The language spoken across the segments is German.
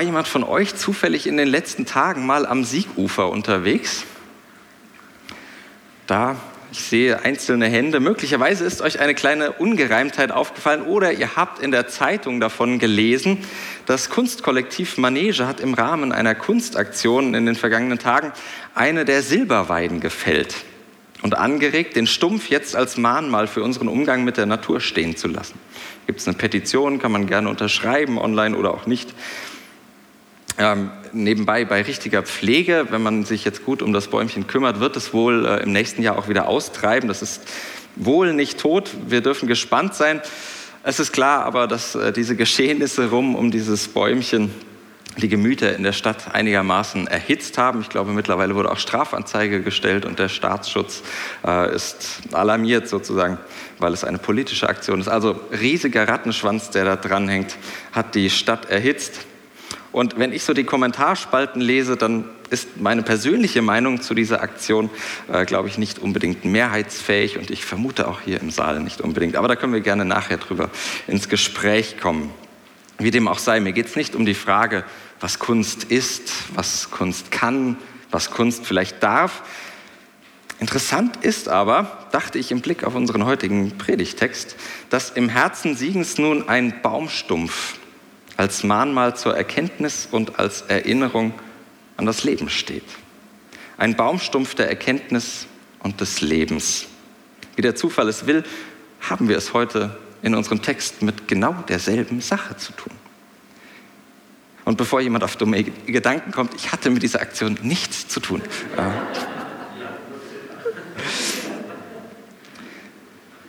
War jemand von euch zufällig in den letzten Tagen mal am Siegufer unterwegs? Da, ich sehe einzelne Hände. Möglicherweise ist euch eine kleine Ungereimtheit aufgefallen oder ihr habt in der Zeitung davon gelesen. Das Kunstkollektiv Manege hat im Rahmen einer Kunstaktion in den vergangenen Tagen eine der Silberweiden gefällt und angeregt, den Stumpf jetzt als Mahnmal für unseren Umgang mit der Natur stehen zu lassen. Gibt es eine Petition, kann man gerne unterschreiben, online oder auch nicht. Ähm, nebenbei bei richtiger Pflege, wenn man sich jetzt gut um das Bäumchen kümmert, wird es wohl äh, im nächsten Jahr auch wieder austreiben. Das ist wohl nicht tot. Wir dürfen gespannt sein. Es ist klar aber, dass äh, diese Geschehnisse rum um dieses Bäumchen die Gemüter in der Stadt einigermaßen erhitzt haben. Ich glaube, mittlerweile wurde auch Strafanzeige gestellt und der Staatsschutz äh, ist alarmiert sozusagen, weil es eine politische Aktion ist. Also riesiger Rattenschwanz, der da dranhängt, hat die Stadt erhitzt. Und wenn ich so die Kommentarspalten lese, dann ist meine persönliche Meinung zu dieser Aktion, äh, glaube ich, nicht unbedingt mehrheitsfähig und ich vermute auch hier im Saal nicht unbedingt. Aber da können wir gerne nachher drüber ins Gespräch kommen. Wie dem auch sei, mir geht es nicht um die Frage, was Kunst ist, was Kunst kann, was Kunst vielleicht darf. Interessant ist aber, dachte ich im Blick auf unseren heutigen Predigtext, dass im Herzen Siegens nun ein Baumstumpf als Mahnmal zur Erkenntnis und als Erinnerung an das Leben steht. Ein Baumstumpf der Erkenntnis und des Lebens. Wie der Zufall es will, haben wir es heute in unserem Text mit genau derselben Sache zu tun. Und bevor jemand auf dumme Gedanken kommt, ich hatte mit dieser Aktion nichts zu tun.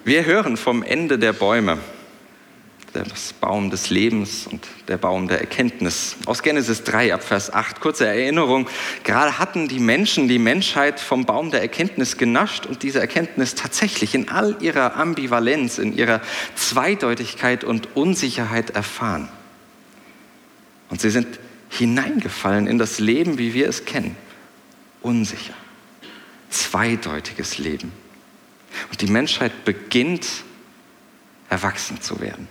Wir hören vom Ende der Bäume das Baum des Lebens und der Baum der Erkenntnis. Aus Genesis 3 ab Vers 8, kurze Erinnerung. Gerade hatten die Menschen die Menschheit vom Baum der Erkenntnis genascht und diese Erkenntnis tatsächlich in all ihrer Ambivalenz, in ihrer Zweideutigkeit und Unsicherheit erfahren. Und sie sind hineingefallen in das Leben, wie wir es kennen. Unsicher. Zweideutiges Leben. Und die Menschheit beginnt erwachsen zu werden.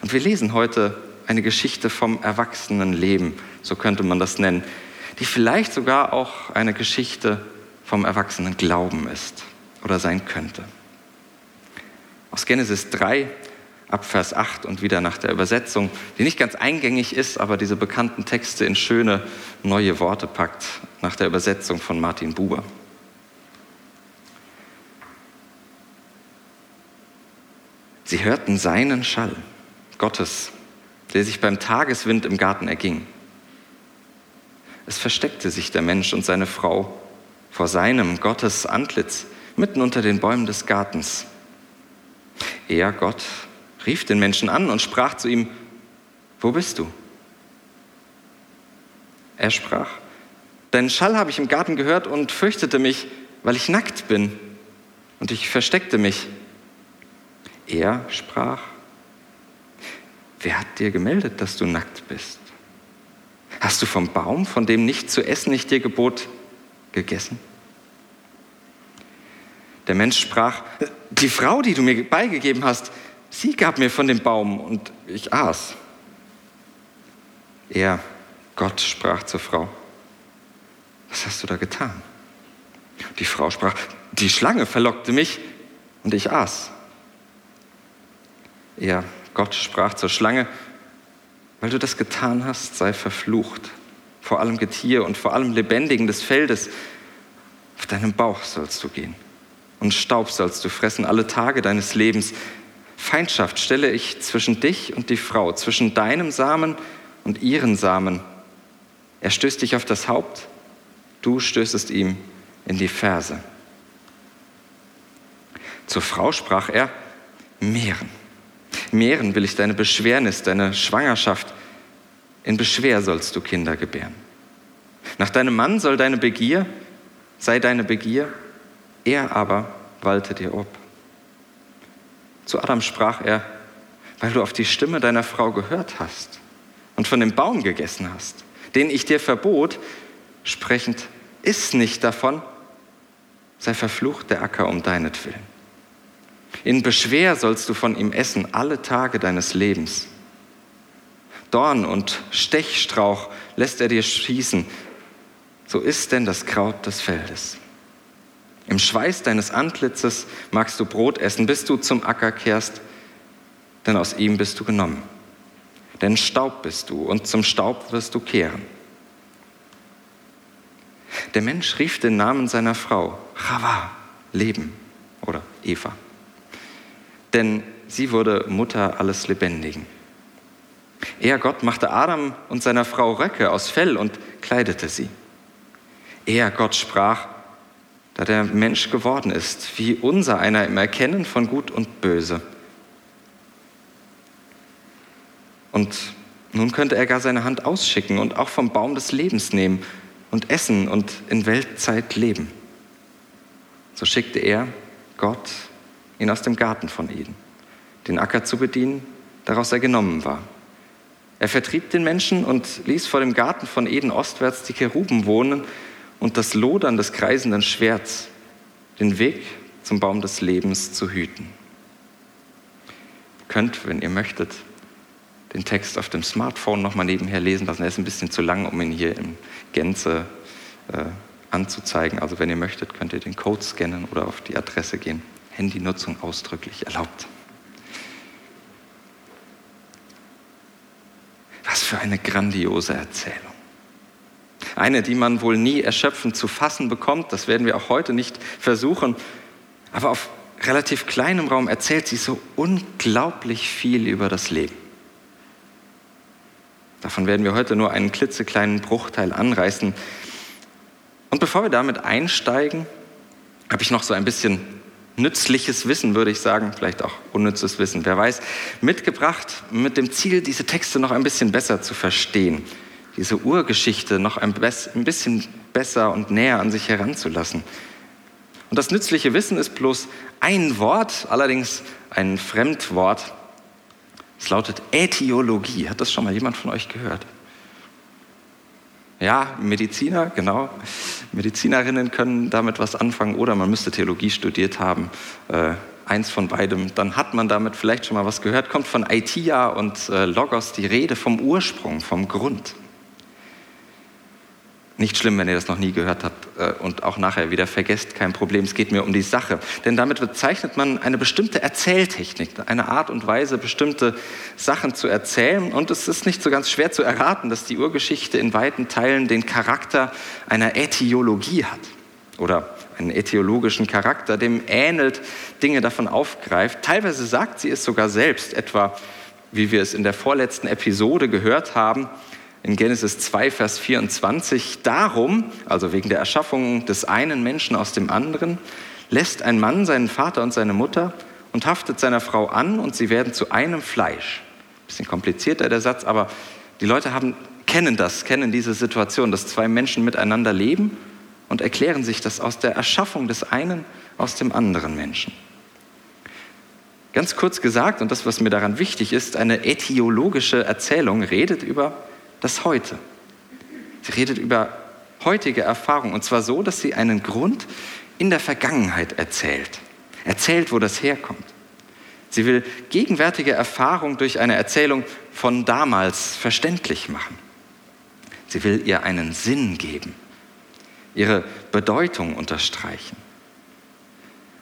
Und wir lesen heute eine Geschichte vom Erwachsenenleben, so könnte man das nennen, die vielleicht sogar auch eine Geschichte vom Erwachsenenglauben ist oder sein könnte. Aus Genesis 3 ab Vers 8 und wieder nach der Übersetzung, die nicht ganz eingängig ist, aber diese bekannten Texte in schöne neue Worte packt, nach der Übersetzung von Martin Buber. Sie hörten seinen Schall Gottes, der sich beim Tageswind im Garten erging. Es versteckte sich der Mensch und seine Frau vor seinem Gottes Antlitz mitten unter den Bäumen des Gartens. Er, Gott, rief den Menschen an und sprach zu ihm, wo bist du? Er sprach, deinen Schall habe ich im Garten gehört und fürchtete mich, weil ich nackt bin, und ich versteckte mich. Er sprach, Wer hat dir gemeldet, dass du nackt bist? Hast du vom Baum, von dem nicht zu essen ich dir gebot, gegessen? Der Mensch sprach, die Frau, die du mir beigegeben hast, sie gab mir von dem Baum und ich aß. Er, Gott, sprach zur Frau, was hast du da getan? Die Frau sprach, die Schlange verlockte mich und ich aß. Er, Gott sprach zur Schlange, weil du das getan hast, sei verflucht, vor allem Getier und vor allem Lebendigen des Feldes. Auf deinem Bauch sollst du gehen und Staub sollst du fressen alle Tage deines Lebens. Feindschaft stelle ich zwischen dich und die Frau, zwischen deinem Samen und ihren Samen. Er stößt dich auf das Haupt, du stößest ihm in die Ferse. Zur Frau sprach er, Mehren Mehren will ich deine Beschwernis, deine Schwangerschaft In Beschwer sollst du Kinder gebären. Nach deinem Mann soll deine Begier, sei deine Begier, er aber walte dir ob. Zu Adam sprach er, weil du auf die Stimme deiner Frau gehört hast und von dem Baum gegessen hast, den ich dir verbot, sprechend, iss nicht davon, sei verflucht der Acker um deinetwillen. In Beschwer sollst du von ihm essen alle Tage deines Lebens. Dorn und Stechstrauch lässt er dir schießen. So ist denn das Kraut des Feldes. Im Schweiß deines Antlitzes magst du Brot essen, bis du zum Acker kehrst, denn aus ihm bist du genommen. Denn Staub bist du und zum Staub wirst du kehren. Der Mensch rief den Namen seiner Frau, Chava, Leben oder Eva denn sie wurde Mutter alles Lebendigen. Er, Gott, machte Adam und seiner Frau Röcke aus Fell und kleidete sie. Er, Gott, sprach, da der Mensch geworden ist, wie unser einer im Erkennen von Gut und Böse. Und nun könnte er gar seine Hand ausschicken und auch vom Baum des Lebens nehmen und essen und in Weltzeit leben. So schickte er, Gott, ihn aus dem Garten von Eden, den Acker zu bedienen, daraus er genommen war. Er vertrieb den Menschen und ließ vor dem Garten von Eden ostwärts die Keruben wohnen und das Lodern des kreisenden Schwerts, den Weg zum Baum des Lebens zu hüten. Ihr könnt, wenn ihr möchtet, den Text auf dem Smartphone nochmal nebenher lesen lassen. Er ist ein bisschen zu lang, um ihn hier in Gänze äh, anzuzeigen. Also wenn ihr möchtet, könnt ihr den Code scannen oder auf die Adresse gehen. Handynutzung ausdrücklich erlaubt. Was für eine grandiose Erzählung. Eine, die man wohl nie erschöpfend zu fassen bekommt, das werden wir auch heute nicht versuchen, aber auf relativ kleinem Raum erzählt sie so unglaublich viel über das Leben. Davon werden wir heute nur einen klitzekleinen Bruchteil anreißen. Und bevor wir damit einsteigen, habe ich noch so ein bisschen nützliches Wissen, würde ich sagen, vielleicht auch unnützes Wissen, wer weiß, mitgebracht mit dem Ziel, diese Texte noch ein bisschen besser zu verstehen, diese Urgeschichte noch ein bisschen besser und näher an sich heranzulassen. Und das nützliche Wissen ist bloß ein Wort, allerdings ein Fremdwort. Es lautet Äthiologie. Hat das schon mal jemand von euch gehört? Ja, Mediziner, genau. Medizinerinnen können damit was anfangen oder man müsste Theologie studiert haben. Äh, eins von beidem. Dann hat man damit vielleicht schon mal was gehört. Kommt von Aitia und äh, Logos die Rede vom Ursprung, vom Grund. Nicht schlimm, wenn ihr das noch nie gehört habt äh, und auch nachher wieder vergesst, kein Problem. Es geht mir um die Sache. Denn damit bezeichnet man eine bestimmte Erzähltechnik, eine Art und Weise, bestimmte Sachen zu erzählen. Und es ist nicht so ganz schwer zu erraten, dass die Urgeschichte in weiten Teilen den Charakter einer Äthiologie hat oder einen äthiologischen Charakter, dem ähnelt, Dinge davon aufgreift. Teilweise sagt sie es sogar selbst, etwa wie wir es in der vorletzten Episode gehört haben in Genesis 2, Vers 24, darum, also wegen der Erschaffung des einen Menschen aus dem anderen, lässt ein Mann seinen Vater und seine Mutter und haftet seiner Frau an und sie werden zu einem Fleisch. Bisschen komplizierter der Satz, aber die Leute haben, kennen das, kennen diese Situation, dass zwei Menschen miteinander leben und erklären sich das aus der Erschaffung des einen aus dem anderen Menschen. Ganz kurz gesagt, und das, was mir daran wichtig ist, eine äthiologische Erzählung redet über das Heute. Sie redet über heutige Erfahrungen und zwar so, dass sie einen Grund in der Vergangenheit erzählt. Erzählt, wo das herkommt. Sie will gegenwärtige Erfahrung durch eine Erzählung von damals verständlich machen. Sie will ihr einen Sinn geben, ihre Bedeutung unterstreichen.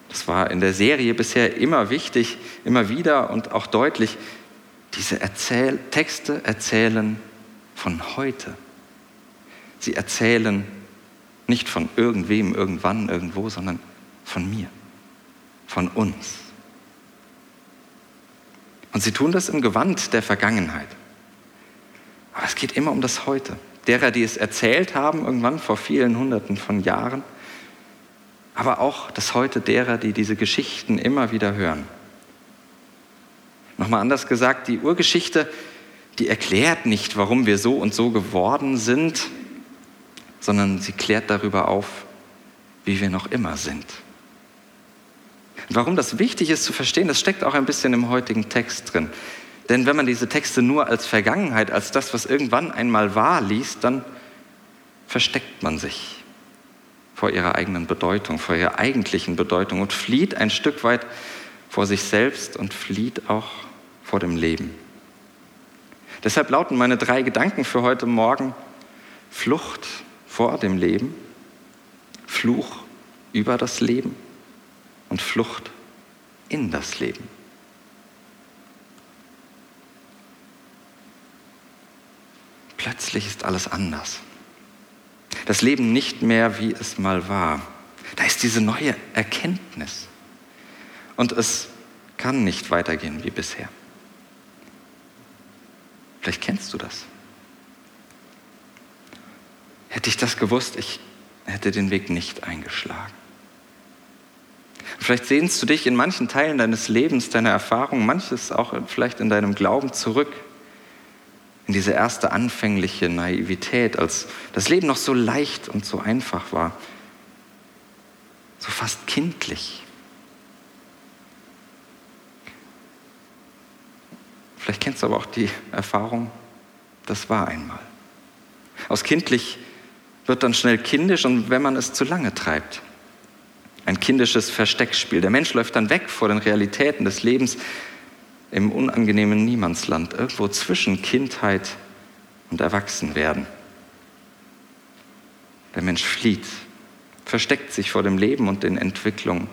Das war in der Serie bisher immer wichtig, immer wieder und auch deutlich. Diese Erzähl Texte erzählen von heute. Sie erzählen nicht von irgendwem, irgendwann, irgendwo, sondern von mir, von uns. Und sie tun das im Gewand der Vergangenheit. Aber es geht immer um das Heute. Derer, die es erzählt haben, irgendwann vor vielen Hunderten von Jahren, aber auch das Heute derer, die diese Geschichten immer wieder hören. Nochmal anders gesagt, die Urgeschichte die erklärt nicht, warum wir so und so geworden sind, sondern sie klärt darüber auf, wie wir noch immer sind. Warum das wichtig ist zu verstehen, das steckt auch ein bisschen im heutigen Text drin. Denn wenn man diese Texte nur als Vergangenheit, als das, was irgendwann einmal war, liest, dann versteckt man sich vor ihrer eigenen Bedeutung, vor ihrer eigentlichen Bedeutung und flieht ein Stück weit vor sich selbst und flieht auch vor dem Leben. Deshalb lauten meine drei Gedanken für heute Morgen Flucht vor dem Leben, Fluch über das Leben und Flucht in das Leben. Plötzlich ist alles anders. Das Leben nicht mehr, wie es mal war. Da ist diese neue Erkenntnis. Und es kann nicht weitergehen wie bisher. Vielleicht kennst du das. Hätte ich das gewusst, ich hätte den Weg nicht eingeschlagen. Vielleicht sehnst du dich in manchen Teilen deines Lebens, deiner Erfahrung, manches auch vielleicht in deinem Glauben zurück, in diese erste anfängliche Naivität, als das Leben noch so leicht und so einfach war, so fast kindlich. Vielleicht kennst du aber auch die Erfahrung, das war einmal. Aus kindlich wird dann schnell kindisch und wenn man es zu lange treibt. Ein kindisches Versteckspiel. Der Mensch läuft dann weg vor den Realitäten des Lebens im unangenehmen Niemandsland, irgendwo zwischen Kindheit und Erwachsenwerden. Der Mensch flieht, versteckt sich vor dem Leben und den Entwicklungen,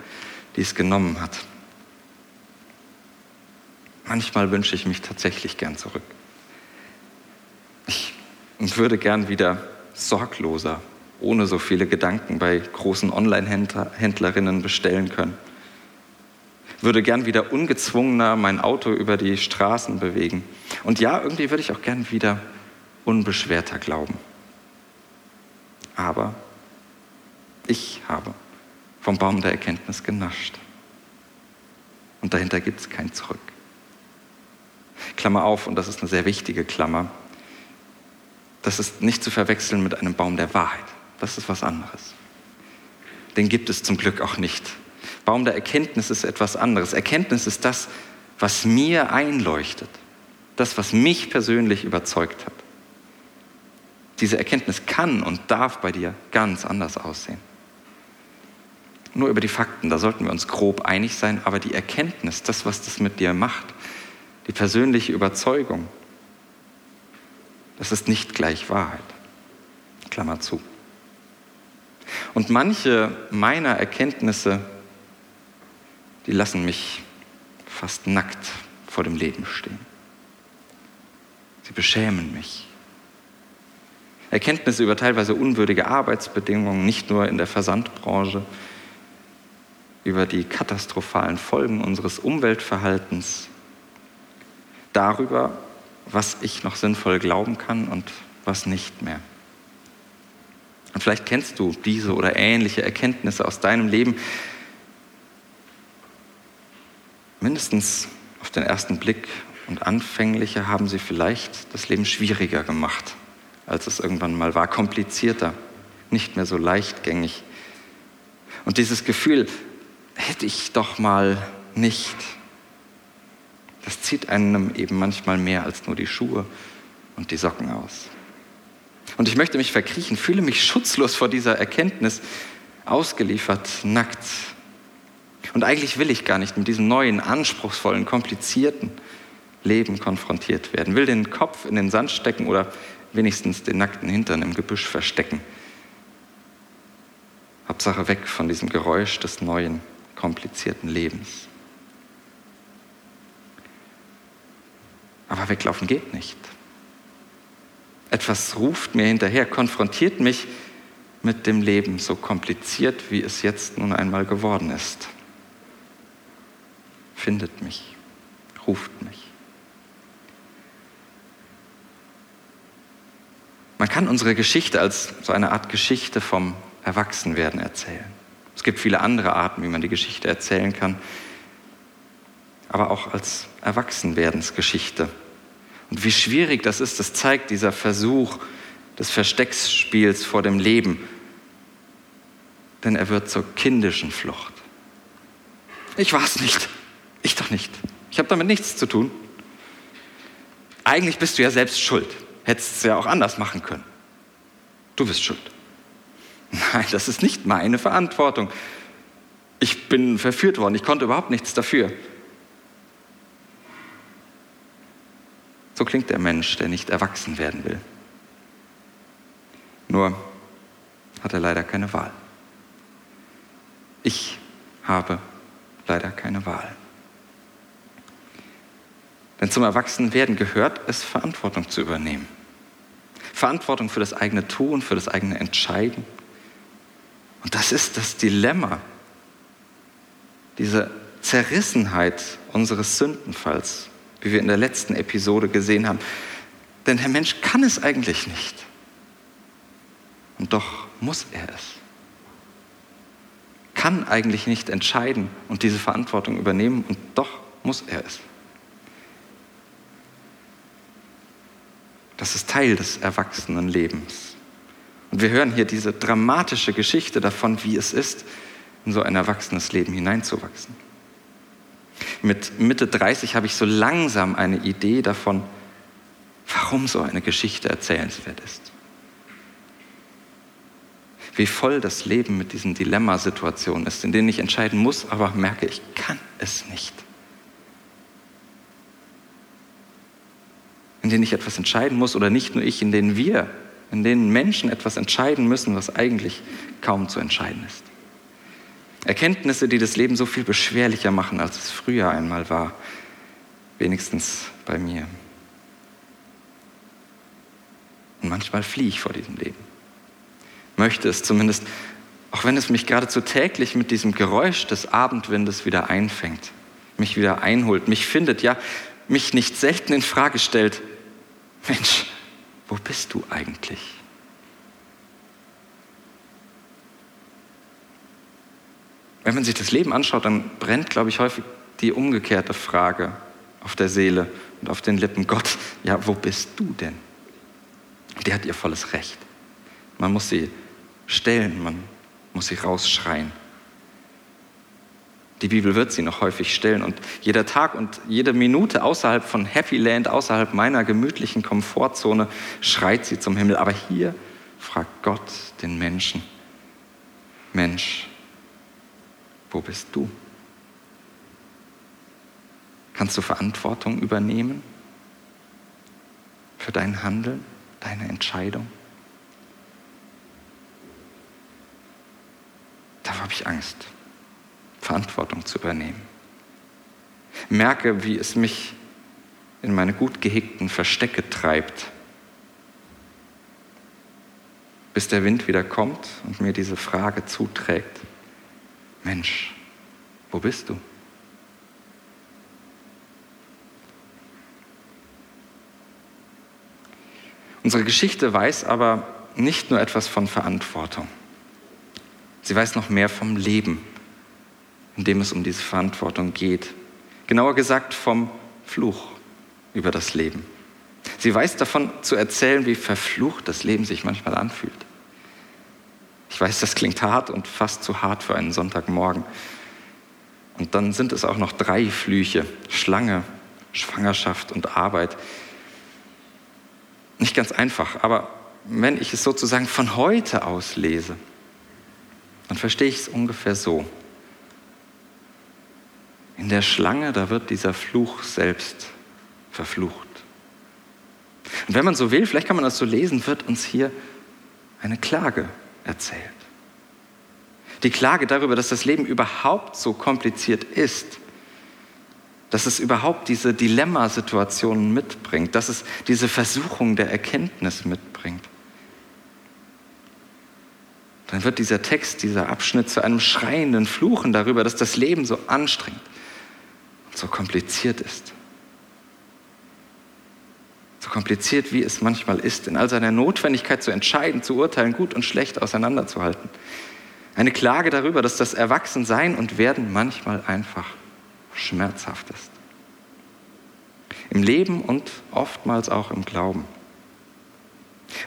die es genommen hat. Manchmal wünsche ich mich tatsächlich gern zurück. Ich würde gern wieder sorgloser, ohne so viele Gedanken bei großen Online-Händlerinnen bestellen können. Würde gern wieder ungezwungener mein Auto über die Straßen bewegen. Und ja, irgendwie würde ich auch gern wieder unbeschwerter glauben. Aber ich habe vom Baum der Erkenntnis genascht. Und dahinter gibt es kein Zurück. Klammer auf, und das ist eine sehr wichtige Klammer, das ist nicht zu verwechseln mit einem Baum der Wahrheit. Das ist was anderes. Den gibt es zum Glück auch nicht. Baum der Erkenntnis ist etwas anderes. Erkenntnis ist das, was mir einleuchtet. Das, was mich persönlich überzeugt hat. Diese Erkenntnis kann und darf bei dir ganz anders aussehen. Nur über die Fakten, da sollten wir uns grob einig sein, aber die Erkenntnis, das, was das mit dir macht, die persönliche Überzeugung, das ist nicht gleich Wahrheit. Klammer zu. Und manche meiner Erkenntnisse, die lassen mich fast nackt vor dem Leben stehen. Sie beschämen mich. Erkenntnisse über teilweise unwürdige Arbeitsbedingungen, nicht nur in der Versandbranche, über die katastrophalen Folgen unseres Umweltverhaltens, darüber, was ich noch sinnvoll glauben kann und was nicht mehr. Und vielleicht kennst du diese oder ähnliche Erkenntnisse aus deinem Leben. Mindestens auf den ersten Blick und anfängliche haben sie vielleicht das Leben schwieriger gemacht, als es irgendwann mal war, komplizierter, nicht mehr so leichtgängig. Und dieses Gefühl, hätte ich doch mal nicht, das zieht einem eben manchmal mehr als nur die Schuhe und die Socken aus. Und ich möchte mich verkriechen, fühle mich schutzlos vor dieser Erkenntnis, ausgeliefert, nackt. Und eigentlich will ich gar nicht mit diesem neuen, anspruchsvollen, komplizierten Leben konfrontiert werden. Will den Kopf in den Sand stecken oder wenigstens den nackten Hintern im Gebüsch verstecken. Hauptsache weg von diesem Geräusch des neuen, komplizierten Lebens. Aber weglaufen geht nicht. Etwas ruft mir hinterher, konfrontiert mich mit dem Leben, so kompliziert, wie es jetzt nun einmal geworden ist. Findet mich, ruft mich. Man kann unsere Geschichte als so eine Art Geschichte vom Erwachsenwerden erzählen. Es gibt viele andere Arten, wie man die Geschichte erzählen kann aber auch als Erwachsenwerdensgeschichte. Und wie schwierig das ist, das zeigt dieser Versuch des Verstecksspiels vor dem Leben. Denn er wird zur kindischen Flucht. Ich war es nicht. Ich doch nicht. Ich habe damit nichts zu tun. Eigentlich bist du ja selbst schuld. Hättest es ja auch anders machen können. Du bist schuld. Nein, das ist nicht meine Verantwortung. Ich bin verführt worden. Ich konnte überhaupt nichts dafür. So klingt der Mensch, der nicht erwachsen werden will. Nur hat er leider keine Wahl. Ich habe leider keine Wahl. Denn zum Erwachsenwerden gehört es, Verantwortung zu übernehmen. Verantwortung für das eigene Tun, für das eigene Entscheiden. Und das ist das Dilemma, diese Zerrissenheit unseres Sündenfalls, wie wir in der letzten Episode gesehen haben. Denn der Mensch kann es eigentlich nicht. Und doch muss er es. Kann eigentlich nicht entscheiden und diese Verantwortung übernehmen und doch muss er es. Das ist Teil des Erwachsenenlebens. Und wir hören hier diese dramatische Geschichte davon, wie es ist, in so ein erwachsenes Leben hineinzuwachsen. Mit Mitte 30 habe ich so langsam eine Idee davon, warum so eine Geschichte erzählenswert ist. Wie voll das Leben mit diesen Dilemmasituationen ist, in denen ich entscheiden muss, aber merke, ich kann es nicht. in denen ich etwas entscheiden muss oder nicht nur ich, in denen wir, in denen Menschen etwas entscheiden müssen, was eigentlich kaum zu entscheiden ist. Erkenntnisse, die das Leben so viel beschwerlicher machen, als es früher einmal war, wenigstens bei mir. Und manchmal fliehe ich vor diesem Leben. Möchte es zumindest, auch wenn es mich geradezu täglich mit diesem Geräusch des Abendwindes wieder einfängt, mich wieder einholt, mich findet, ja, mich nicht selten in Frage stellt, Mensch, wo bist du eigentlich? Wenn man sich das Leben anschaut, dann brennt, glaube ich, häufig die umgekehrte Frage auf der Seele und auf den Lippen. Gott, ja, wo bist du denn? Die hat ihr volles Recht. Man muss sie stellen, man muss sie rausschreien. Die Bibel wird sie noch häufig stellen und jeder Tag und jede Minute außerhalb von Happy Land, außerhalb meiner gemütlichen Komfortzone schreit sie zum Himmel. Aber hier fragt Gott den Menschen, Mensch, wo bist du? Kannst du Verantwortung übernehmen für dein Handeln, deine Entscheidung? Da habe ich Angst. Verantwortung zu übernehmen. Merke, wie es mich in meine gut gehegten Verstecke treibt, bis der Wind wieder kommt und mir diese Frage zuträgt, Mensch, wo bist du? Unsere Geschichte weiß aber nicht nur etwas von Verantwortung. Sie weiß noch mehr vom Leben, in dem es um diese Verantwortung geht. Genauer gesagt vom Fluch über das Leben. Sie weiß davon zu erzählen, wie verflucht das Leben sich manchmal anfühlt. Ich weiß, das klingt hart und fast zu hart für einen Sonntagmorgen. Und dann sind es auch noch drei Flüche. Schlange, Schwangerschaft und Arbeit. Nicht ganz einfach, aber wenn ich es sozusagen von heute aus lese, dann verstehe ich es ungefähr so. In der Schlange, da wird dieser Fluch selbst verflucht. Und wenn man so will, vielleicht kann man das so lesen, wird uns hier eine Klage erzählt. Die Klage darüber, dass das Leben überhaupt so kompliziert ist, dass es überhaupt diese Dilemmasituationen mitbringt, dass es diese Versuchung der Erkenntnis mitbringt. Dann wird dieser Text, dieser Abschnitt zu einem schreienden Fluchen darüber, dass das Leben so anstrengend, so kompliziert ist. So kompliziert, wie es manchmal ist, in all seiner Notwendigkeit zu entscheiden, zu urteilen, gut und schlecht auseinanderzuhalten. Eine Klage darüber, dass das Erwachsensein und Werden manchmal einfach schmerzhaft ist. Im Leben und oftmals auch im Glauben.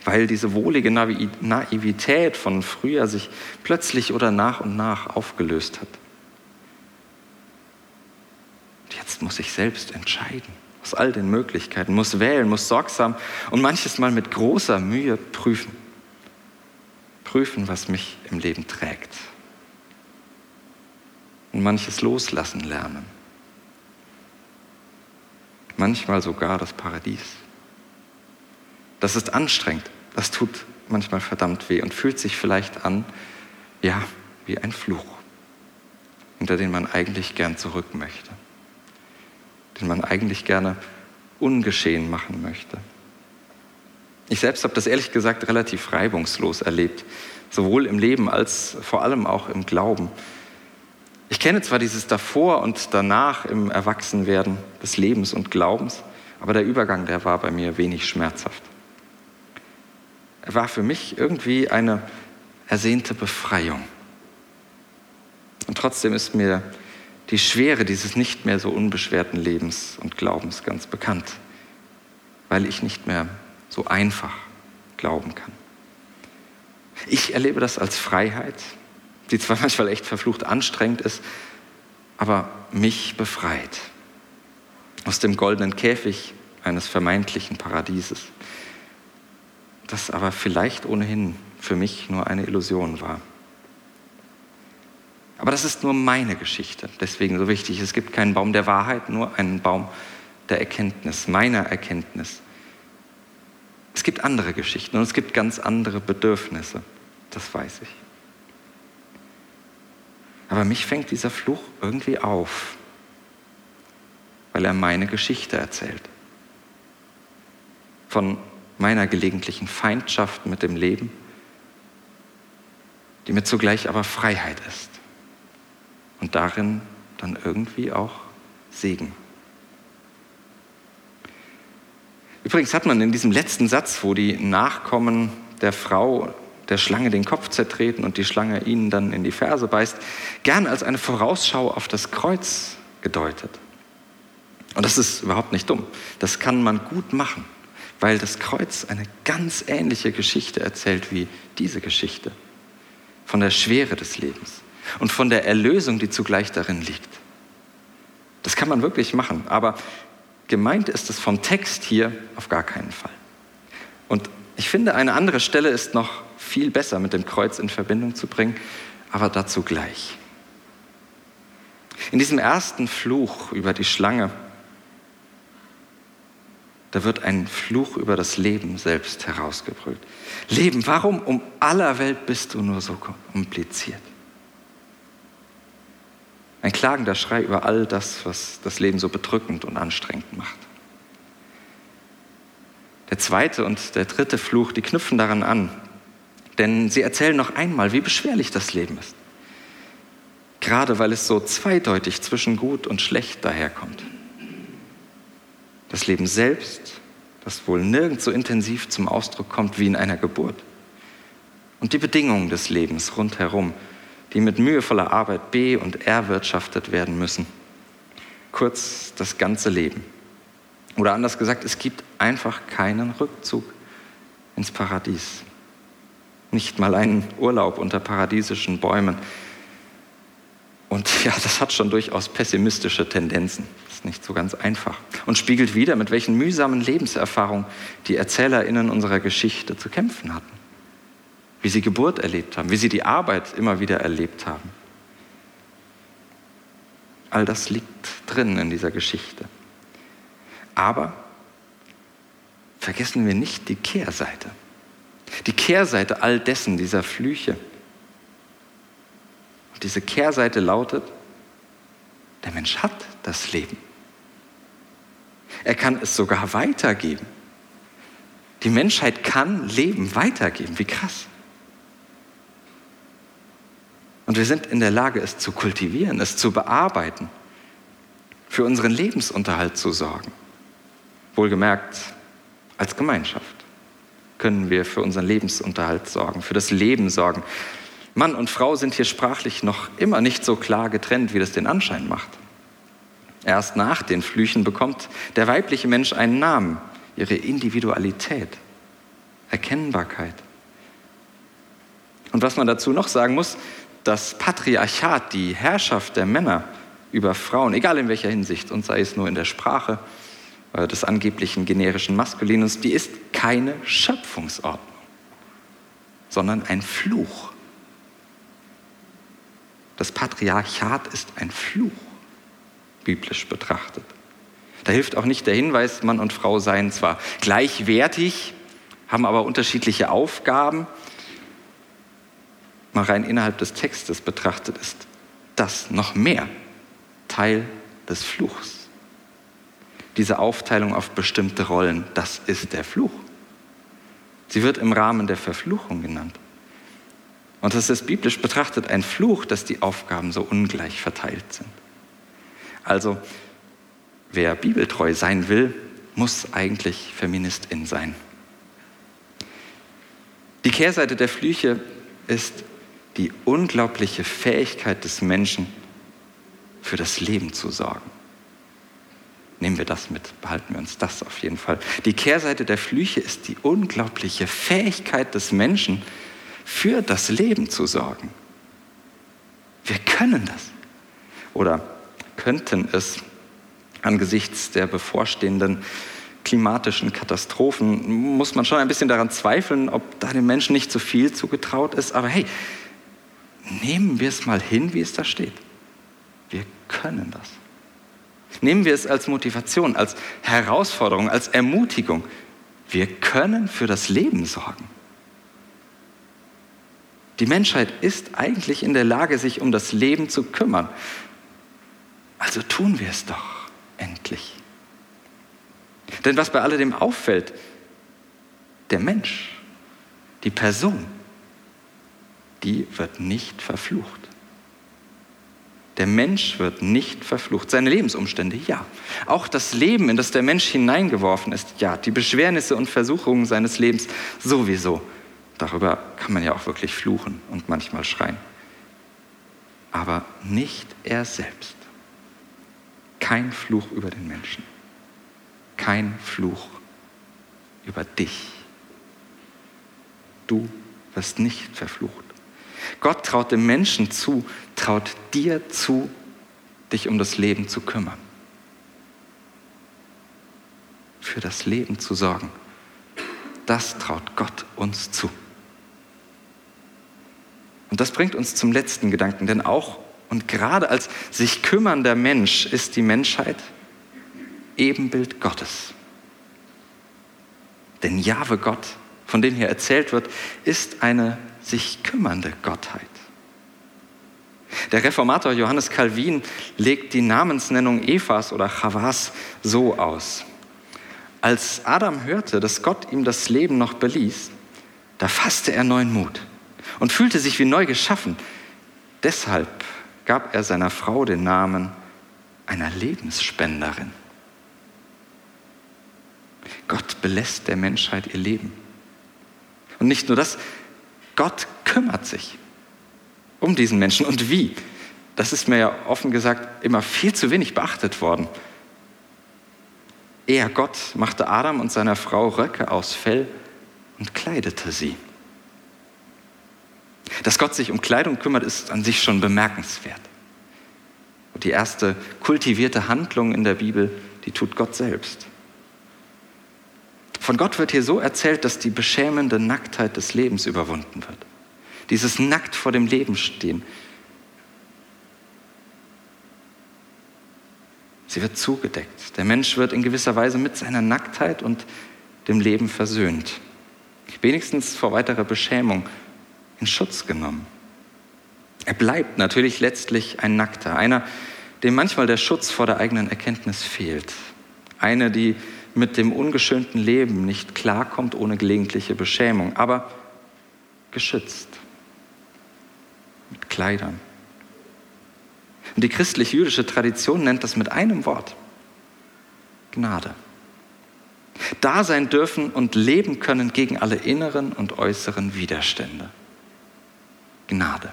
Weil diese wohlige Naivität von früher sich plötzlich oder nach und nach aufgelöst hat. Und jetzt muss ich selbst entscheiden aus all den Möglichkeiten, muss wählen, muss sorgsam und manches Mal mit großer Mühe prüfen. Prüfen, was mich im Leben trägt. Und manches loslassen lernen. Manchmal sogar das Paradies. Das ist anstrengend, das tut manchmal verdammt weh und fühlt sich vielleicht an, ja, wie ein Fluch, hinter den man eigentlich gern zurück möchte den man eigentlich gerne ungeschehen machen möchte. Ich selbst habe das ehrlich gesagt relativ reibungslos erlebt, sowohl im Leben als vor allem auch im Glauben. Ich kenne zwar dieses davor und danach im Erwachsenwerden des Lebens und Glaubens, aber der Übergang, der war bei mir wenig schmerzhaft. Er war für mich irgendwie eine ersehnte Befreiung. Und trotzdem ist mir die Schwere dieses nicht mehr so unbeschwerten Lebens und Glaubens ganz bekannt, weil ich nicht mehr so einfach glauben kann. Ich erlebe das als Freiheit, die zwar manchmal echt verflucht anstrengend ist, aber mich befreit aus dem goldenen Käfig eines vermeintlichen Paradieses, das aber vielleicht ohnehin für mich nur eine Illusion war. Aber das ist nur meine Geschichte, deswegen so wichtig. Es gibt keinen Baum der Wahrheit, nur einen Baum der Erkenntnis, meiner Erkenntnis. Es gibt andere Geschichten und es gibt ganz andere Bedürfnisse, das weiß ich. Aber mich fängt dieser Fluch irgendwie auf, weil er meine Geschichte erzählt. Von meiner gelegentlichen Feindschaft mit dem Leben, die mir zugleich aber Freiheit ist und darin dann irgendwie auch Segen. Übrigens hat man in diesem letzten Satz, wo die Nachkommen der Frau der Schlange den Kopf zertreten und die Schlange ihnen dann in die Ferse beißt, gern als eine Vorausschau auf das Kreuz gedeutet. Und das ist überhaupt nicht dumm. Das kann man gut machen, weil das Kreuz eine ganz ähnliche Geschichte erzählt wie diese Geschichte von der Schwere des Lebens und von der Erlösung, die zugleich darin liegt. Das kann man wirklich machen, aber gemeint ist es vom Text hier auf gar keinen Fall. Und ich finde, eine andere Stelle ist noch viel besser mit dem Kreuz in Verbindung zu bringen, aber dazu gleich. In diesem ersten Fluch über die Schlange, da wird ein Fluch über das Leben selbst herausgebrüllt. Leben, warum um aller Welt bist du nur so kompliziert? Ein klagender Schrei über all das, was das Leben so bedrückend und anstrengend macht. Der zweite und der dritte Fluch, die knüpfen daran an, denn sie erzählen noch einmal, wie beschwerlich das Leben ist. Gerade weil es so zweideutig zwischen gut und schlecht daherkommt. Das Leben selbst, das wohl nirgends so intensiv zum Ausdruck kommt wie in einer Geburt. Und die Bedingungen des Lebens rundherum, die mit mühevoller Arbeit be- und erwirtschaftet werden müssen. Kurz das ganze Leben. Oder anders gesagt, es gibt einfach keinen Rückzug ins Paradies. Nicht mal einen Urlaub unter paradiesischen Bäumen. Und ja, das hat schon durchaus pessimistische Tendenzen. Ist nicht so ganz einfach. Und spiegelt wieder, mit welchen mühsamen Lebenserfahrungen die ErzählerInnen unserer Geschichte zu kämpfen hatten wie sie Geburt erlebt haben, wie sie die Arbeit immer wieder erlebt haben. All das liegt drin in dieser Geschichte. Aber vergessen wir nicht die Kehrseite. Die Kehrseite all dessen, dieser Flüche. Und diese Kehrseite lautet, der Mensch hat das Leben. Er kann es sogar weitergeben. Die Menschheit kann Leben weitergeben. Wie krass. Und wir sind in der Lage, es zu kultivieren, es zu bearbeiten, für unseren Lebensunterhalt zu sorgen. Wohlgemerkt, als Gemeinschaft können wir für unseren Lebensunterhalt sorgen, für das Leben sorgen. Mann und Frau sind hier sprachlich noch immer nicht so klar getrennt, wie das den Anschein macht. Erst nach den Flüchen bekommt der weibliche Mensch einen Namen, ihre Individualität, Erkennbarkeit. Und was man dazu noch sagen muss, das Patriarchat, die Herrschaft der Männer über Frauen, egal in welcher Hinsicht, und sei es nur in der Sprache äh, des angeblichen generischen Maskulinus, die ist keine Schöpfungsordnung, sondern ein Fluch. Das Patriarchat ist ein Fluch, biblisch betrachtet. Da hilft auch nicht der Hinweis, Mann und Frau seien zwar gleichwertig, haben aber unterschiedliche Aufgaben. Mal rein innerhalb des Textes betrachtet ist das noch mehr Teil des Fluchs. Diese Aufteilung auf bestimmte Rollen, das ist der Fluch. Sie wird im Rahmen der Verfluchung genannt. Und es ist biblisch betrachtet ein Fluch, dass die Aufgaben so ungleich verteilt sind. Also, wer bibeltreu sein will, muss eigentlich Feministin sein. Die Kehrseite der Flüche ist die unglaubliche Fähigkeit des Menschen, für das Leben zu sorgen. Nehmen wir das mit, behalten wir uns das auf jeden Fall. Die Kehrseite der Flüche ist die unglaubliche Fähigkeit des Menschen, für das Leben zu sorgen. Wir können das. Oder könnten es angesichts der bevorstehenden klimatischen Katastrophen, muss man schon ein bisschen daran zweifeln, ob da den Menschen nicht zu viel zugetraut ist. Aber hey, nehmen wir es mal hin, wie es da steht. Wir können das. Nehmen wir es als Motivation, als Herausforderung, als Ermutigung. Wir können für das Leben sorgen. Die Menschheit ist eigentlich in der Lage, sich um das Leben zu kümmern. Also tun wir es doch endlich. Denn was bei alledem auffällt, der Mensch, die Person, die wird nicht verflucht. Der Mensch wird nicht verflucht. Seine Lebensumstände, ja. Auch das Leben, in das der Mensch hineingeworfen ist, ja. Die Beschwernisse und Versuchungen seines Lebens, sowieso. Darüber kann man ja auch wirklich fluchen und manchmal schreien. Aber nicht er selbst. Kein Fluch über den Menschen. Kein Fluch über dich. Du wirst nicht verflucht. Gott traut dem Menschen zu, traut dir zu, dich um das Leben zu kümmern. Für das Leben zu sorgen. Das traut Gott uns zu. Und das bringt uns zum letzten Gedanken, denn auch und gerade als sich kümmernder Mensch ist die Menschheit Ebenbild Gottes. Denn Jahwe Gott, von dem hier erzählt wird, ist eine sich kümmernde Gottheit. Der Reformator Johannes Calvin legt die Namensnennung Evas oder Chavas so aus. Als Adam hörte, dass Gott ihm das Leben noch beließ, da fasste er neuen Mut und fühlte sich wie neu geschaffen. Deshalb gab er seiner Frau den Namen einer Lebensspenderin. Gott belässt der Menschheit ihr Leben. Und nicht nur das, Gott kümmert sich um diesen Menschen. Und wie? Das ist mir ja offen gesagt immer viel zu wenig beachtet worden. Er, Gott, machte Adam und seiner Frau Röcke aus Fell und kleidete sie. Dass Gott sich um Kleidung kümmert, ist an sich schon bemerkenswert. Und die erste kultivierte Handlung in der Bibel, die tut Gott selbst. Von Gott wird hier so erzählt, dass die beschämende Nacktheit des Lebens überwunden wird. Dieses nackt vor dem Leben stehen. Sie wird zugedeckt. Der Mensch wird in gewisser Weise mit seiner Nacktheit und dem Leben versöhnt. Wenigstens vor weiterer Beschämung in Schutz genommen. Er bleibt natürlich letztlich ein Nackter, einer, dem manchmal der Schutz vor der eigenen Erkenntnis fehlt. Eine, die mit dem ungeschönten Leben nicht klarkommt ohne gelegentliche Beschämung, aber geschützt mit Kleidern. Und die christlich-jüdische Tradition nennt das mit einem Wort Gnade. Da sein dürfen und leben können gegen alle inneren und äußeren Widerstände. Gnade.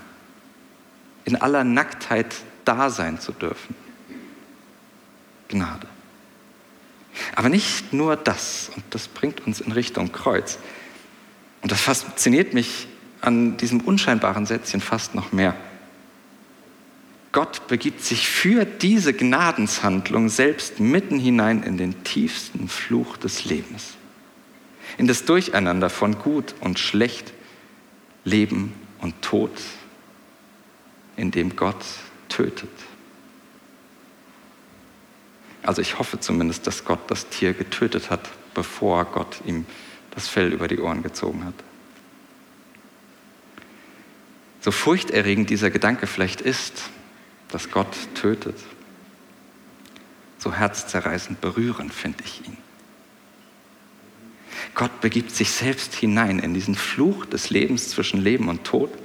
In aller Nacktheit da sein zu dürfen. Gnade. Aber nicht nur das, und das bringt uns in Richtung Kreuz. Und das fasziniert mich an diesem unscheinbaren Sätzchen fast noch mehr. Gott begibt sich für diese Gnadenshandlung selbst mitten hinein in den tiefsten Fluch des Lebens, in das Durcheinander von Gut und Schlecht, Leben und Tod, in dem Gott tötet. Also ich hoffe zumindest, dass Gott das Tier getötet hat, bevor Gott ihm das Fell über die Ohren gezogen hat. So furchterregend dieser Gedanke vielleicht ist, dass Gott tötet, so herzzerreißend berührend finde ich ihn. Gott begibt sich selbst hinein in diesen Fluch des Lebens zwischen Leben und Tod,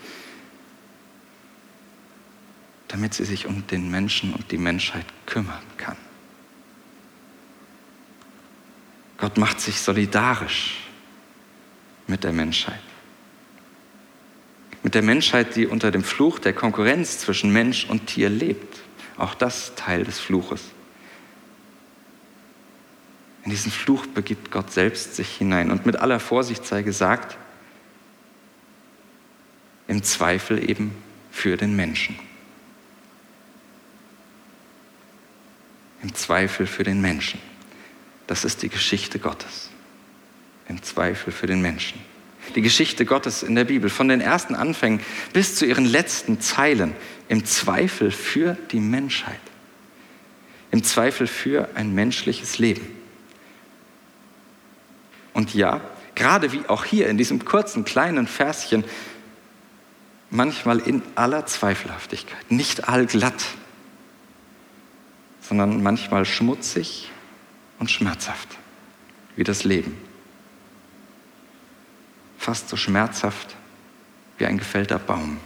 damit sie sich um den Menschen und die Menschheit kümmern kann. Gott macht sich solidarisch mit der Menschheit. Mit der Menschheit, die unter dem Fluch der Konkurrenz zwischen Mensch und Tier lebt. Auch das Teil des Fluches. In diesen Fluch begibt Gott selbst sich hinein und mit aller Vorsicht sei gesagt, im Zweifel eben für den Menschen. Im Zweifel für den Menschen. Das ist die Geschichte Gottes. Im Zweifel für den Menschen. Die Geschichte Gottes in der Bibel, von den ersten Anfängen bis zu ihren letzten Zeilen, im Zweifel für die Menschheit. Im Zweifel für ein menschliches Leben. Und ja, gerade wie auch hier in diesem kurzen kleinen Verschen, manchmal in aller Zweifelhaftigkeit, nicht allglatt, sondern manchmal schmutzig und schmerzhaft, wie das Leben. Fast so schmerzhaft wie ein gefällter Baum.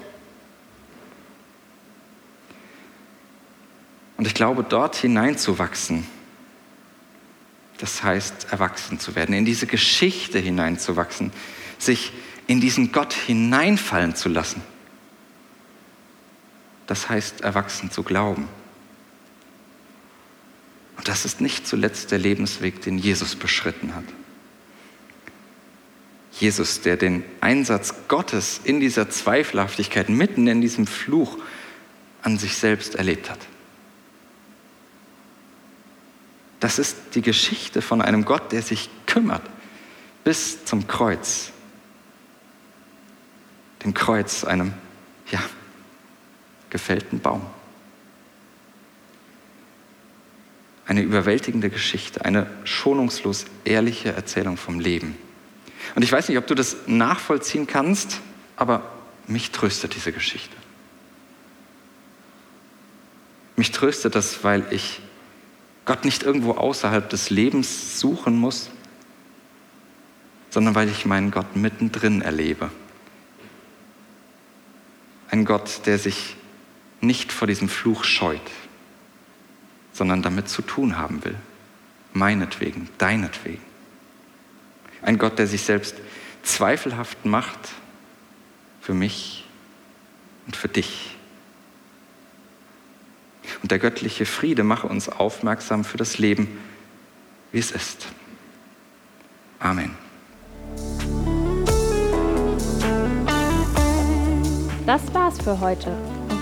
Und ich glaube, dort hineinzuwachsen, das heißt, erwachsen zu werden, in diese Geschichte hineinzuwachsen, sich in diesen Gott hineinfallen zu lassen. Das heißt, erwachsen zu glauben. Und das ist nicht zuletzt der Lebensweg, den Jesus beschritten hat. Jesus, der den Einsatz Gottes in dieser Zweifelhaftigkeit, mitten in diesem Fluch an sich selbst erlebt hat. Das ist die Geschichte von einem Gott, der sich kümmert bis zum Kreuz. Dem Kreuz, einem, ja, gefällten Baum. Eine überwältigende Geschichte, eine schonungslos ehrliche Erzählung vom Leben. Und ich weiß nicht, ob du das nachvollziehen kannst, aber mich tröstet diese Geschichte. Mich tröstet das, weil ich Gott nicht irgendwo außerhalb des Lebens suchen muss, sondern weil ich meinen Gott mittendrin erlebe. Ein Gott, der sich nicht vor diesem Fluch scheut, sondern damit zu tun haben will. Meinetwegen, deinetwegen. Ein Gott, der sich selbst zweifelhaft macht für mich und für dich. Und der göttliche Friede mache uns aufmerksam für das Leben, wie es ist. Amen. Das war's für heute